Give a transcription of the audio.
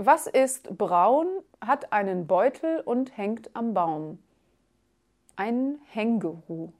Was ist braun, hat einen Beutel und hängt am Baum? Ein Hängeru.